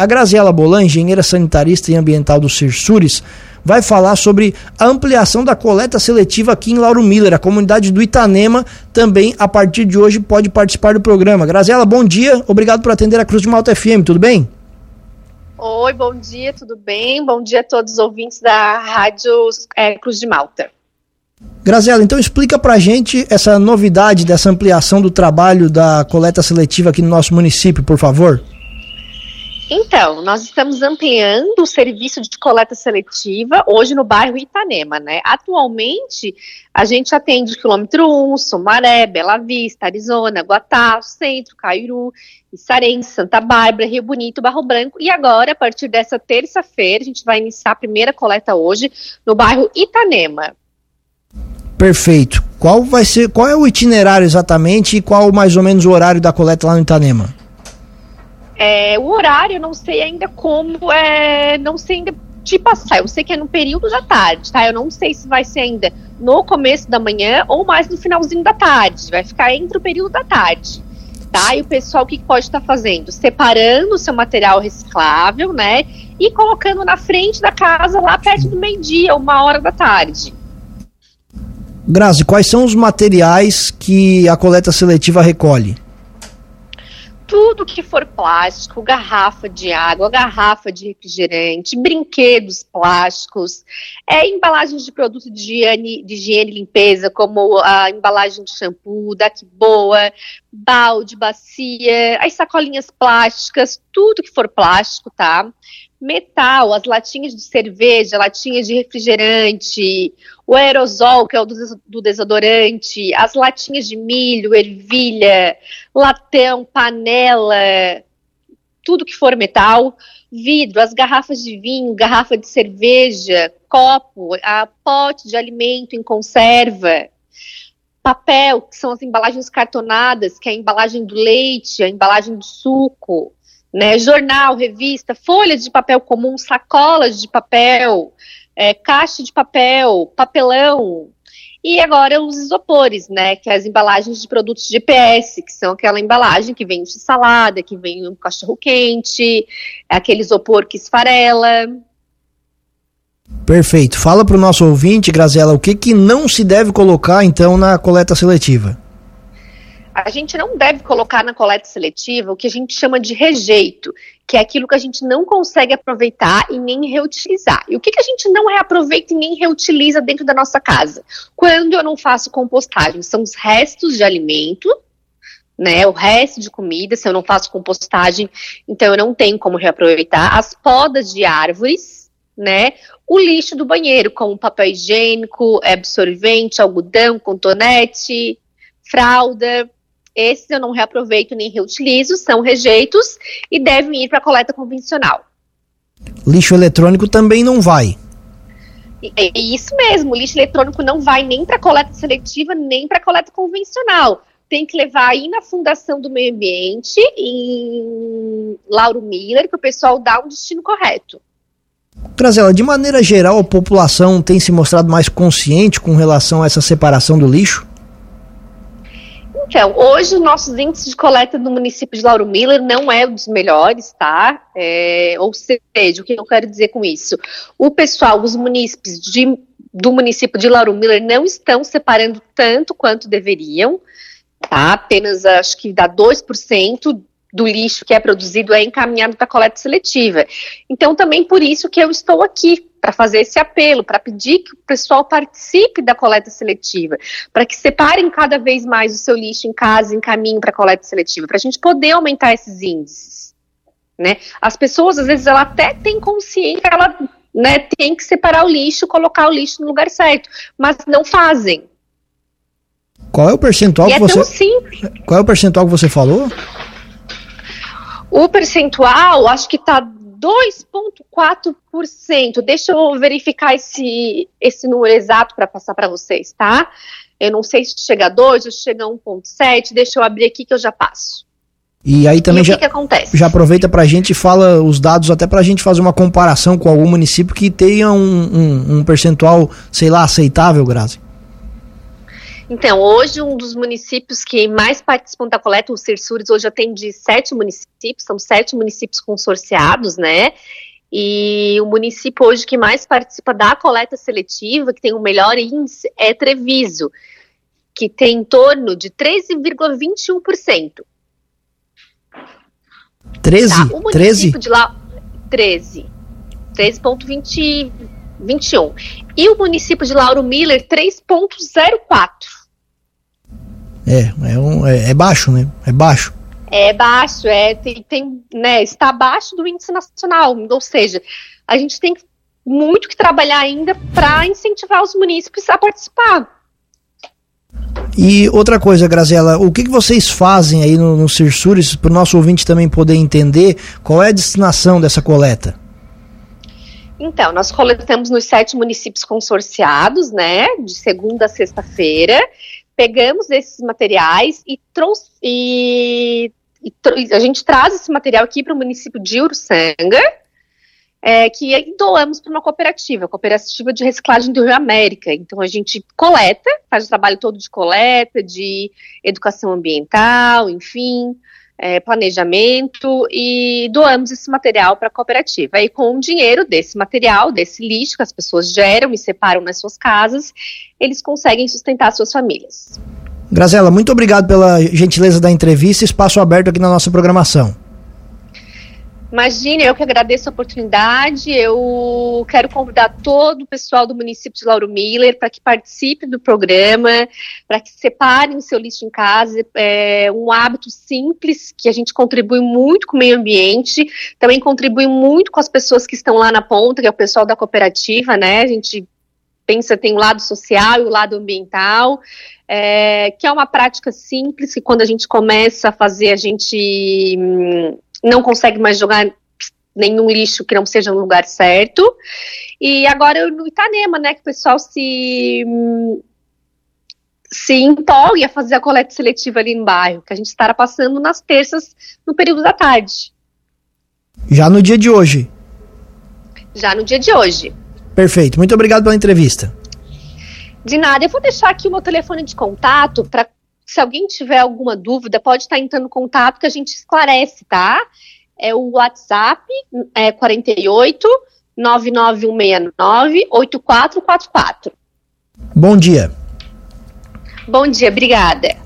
a Graziela Bolan, engenheira sanitarista e ambiental do Cirsures, vai falar sobre a ampliação da coleta seletiva aqui em Lauro Miller. A comunidade do Itanema também, a partir de hoje, pode participar do programa. Graziela, bom dia. Obrigado por atender a Cruz de Malta FM. Tudo bem? Oi, bom dia, tudo bem? Bom dia a todos os ouvintes da Rádio é, Cruz de Malta. Graziela, então explica pra gente essa novidade dessa ampliação do trabalho da coleta seletiva aqui no nosso município, por favor. Então, nós estamos ampliando o serviço de coleta seletiva hoje no bairro Itanema, né? Atualmente, a gente atende o quilômetro 1, Sumaré, Bela Vista, Arizona, Guatá, Centro, Cairu, Issarense, Santa Bárbara, Rio Bonito, Barro Branco. E agora, a partir dessa terça-feira, a gente vai iniciar a primeira coleta hoje no bairro Itanema. Perfeito. Qual vai ser, qual é o itinerário exatamente e qual mais ou menos o horário da coleta lá no Itanema? É, o horário, eu não sei ainda como, é, não sei ainda te passar. Eu sei que é no período da tarde, tá? Eu não sei se vai ser ainda no começo da manhã ou mais no finalzinho da tarde. Vai ficar entre o período da tarde. Tá? E o pessoal o que pode estar tá fazendo? Separando o seu material reciclável, né? E colocando na frente da casa lá perto do meio-dia, uma hora da tarde. Grazi, quais são os materiais que a coleta seletiva recolhe? Tudo que for plástico, garrafa de água, garrafa de refrigerante, brinquedos plásticos, é, embalagens de produtos de higiene, de higiene e limpeza, como a embalagem de shampoo, da que boa, balde, bacia, as sacolinhas plásticas, tudo que for plástico, tá? Metal, as latinhas de cerveja, latinhas de refrigerante, o aerosol, que é o do, do desodorante, as latinhas de milho, ervilha, latão, panela, tudo que for metal, vidro, as garrafas de vinho, garrafa de cerveja, copo, a pote de alimento em conserva, papel, que são as embalagens cartonadas, que é a embalagem do leite, a embalagem do suco, né? Jornal, revista, folhas de papel comum, sacolas de papel, é, caixa de papel, papelão. E agora os isopores, né? Que é as embalagens de produtos de PS, que são aquela embalagem que vem de salada, que vem um cachorro quente, aquele isopor que esfarela. Perfeito. Fala para o nosso ouvinte, Grazela, o que, que não se deve colocar então na coleta seletiva? A gente não deve colocar na coleta seletiva o que a gente chama de rejeito, que é aquilo que a gente não consegue aproveitar e nem reutilizar. E o que, que a gente não reaproveita e nem reutiliza dentro da nossa casa? Quando eu não faço compostagem, são os restos de alimento, né, o resto de comida, se eu não faço compostagem, então eu não tenho como reaproveitar, as podas de árvores, né, o lixo do banheiro, como papel higiênico, absorvente, algodão, contonete, fralda, esses eu não reaproveito nem reutilizo, são rejeitos e devem ir para a coleta convencional. Lixo eletrônico também não vai. É isso mesmo, o lixo eletrônico não vai nem para coleta seletiva, nem para coleta convencional. Tem que levar aí na Fundação do Meio Ambiente, em Lauro Miller, que o pessoal dá um destino correto. Grazela, de maneira geral, a população tem se mostrado mais consciente com relação a essa separação do lixo? Então, hoje os nossos índices de coleta no município de Lauro Miller não é um dos melhores, tá? É, ou seja, o que eu quero dizer com isso? O pessoal, os munícipes de, do município de Lauro Miller não estão separando tanto quanto deveriam, tá? Apenas acho que dá 2% do lixo que é produzido é encaminhado para coleta seletiva. Então, também por isso que eu estou aqui, para fazer esse apelo, para pedir que o pessoal participe da coleta seletiva, para que separem cada vez mais o seu lixo em casa, em caminho para a coleta seletiva, para a gente poder aumentar esses índices. Né? As pessoas, às vezes, ela até tem consciência, ela né, tem que separar o lixo, colocar o lixo no lugar certo, mas não fazem. Qual é o percentual e que é você. Tão simples. Qual é o percentual que você falou? O percentual, acho que está 2,4%. Deixa eu verificar esse, esse número exato para passar para vocês, tá? Eu não sei se chega a 2 ou chega a 1,7. Deixa eu abrir aqui que eu já passo. E aí também e já, que acontece? já aproveita para a gente e fala os dados até para a gente fazer uma comparação com algum município que tenha um, um, um percentual, sei lá, aceitável, Grazi. Então, hoje um dos municípios que mais participam da coleta, o Cersures, hoje atende sete municípios, são sete municípios consorciados, né? E o município hoje que mais participa da coleta seletiva, que tem o melhor índice, é Treviso, que tem em torno de 13,21%. 13? Tá? O município 13? de lá, 13. 13,21. E o município de Lauro Miller, 3,04. É, é, um, é, é, baixo, né? É baixo. É baixo, é, tem, tem, né, está abaixo do índice nacional, ou seja, a gente tem muito que trabalhar ainda para incentivar os municípios a participar. E outra coisa, Grazela, o que, que vocês fazem aí no, no Cirsures para o nosso ouvinte também poder entender qual é a destinação dessa coleta? Então, nós coletamos nos sete municípios consorciados, né, de segunda a sexta-feira, pegamos esses materiais e, trouxe, e, a gente traz esse material aqui para o município de Uruçanga, é, que doamos para uma cooperativa, a cooperativa de reciclagem do Rio América. Então a gente coleta, faz o trabalho todo de coleta, de educação ambiental, enfim, é, planejamento e doamos esse material para a cooperativa. Aí com o dinheiro desse material, desse lixo que as pessoas geram e separam nas suas casas, eles conseguem sustentar suas famílias. Grazela, muito obrigado pela gentileza da entrevista, espaço aberto aqui na nossa programação. Imagine, eu que agradeço a oportunidade. Eu quero convidar todo o pessoal do município de Lauro Miller para que participe do programa, para que separem o seu lixo em casa. É um hábito simples que a gente contribui muito com o meio ambiente, também contribui muito com as pessoas que estão lá na ponta, que é o pessoal da cooperativa, né? A gente pensa tem o lado social e o lado ambiental, é, que é uma prática simples que quando a gente começa a fazer a gente hum, não consegue mais jogar nenhum lixo que não seja no lugar certo. E agora no Itanema, né, que o pessoal se se empolgue a fazer a coleta seletiva ali no bairro, que a gente estará passando nas terças no período da tarde. Já no dia de hoje. Já no dia de hoje. Perfeito. Muito obrigado pela entrevista. De nada. Eu vou deixar aqui o meu telefone de contato para se alguém tiver alguma dúvida, pode estar entrando em contato que a gente esclarece, tá? É o WhatsApp, é 48 99169 8444. Bom dia. Bom dia, obrigada.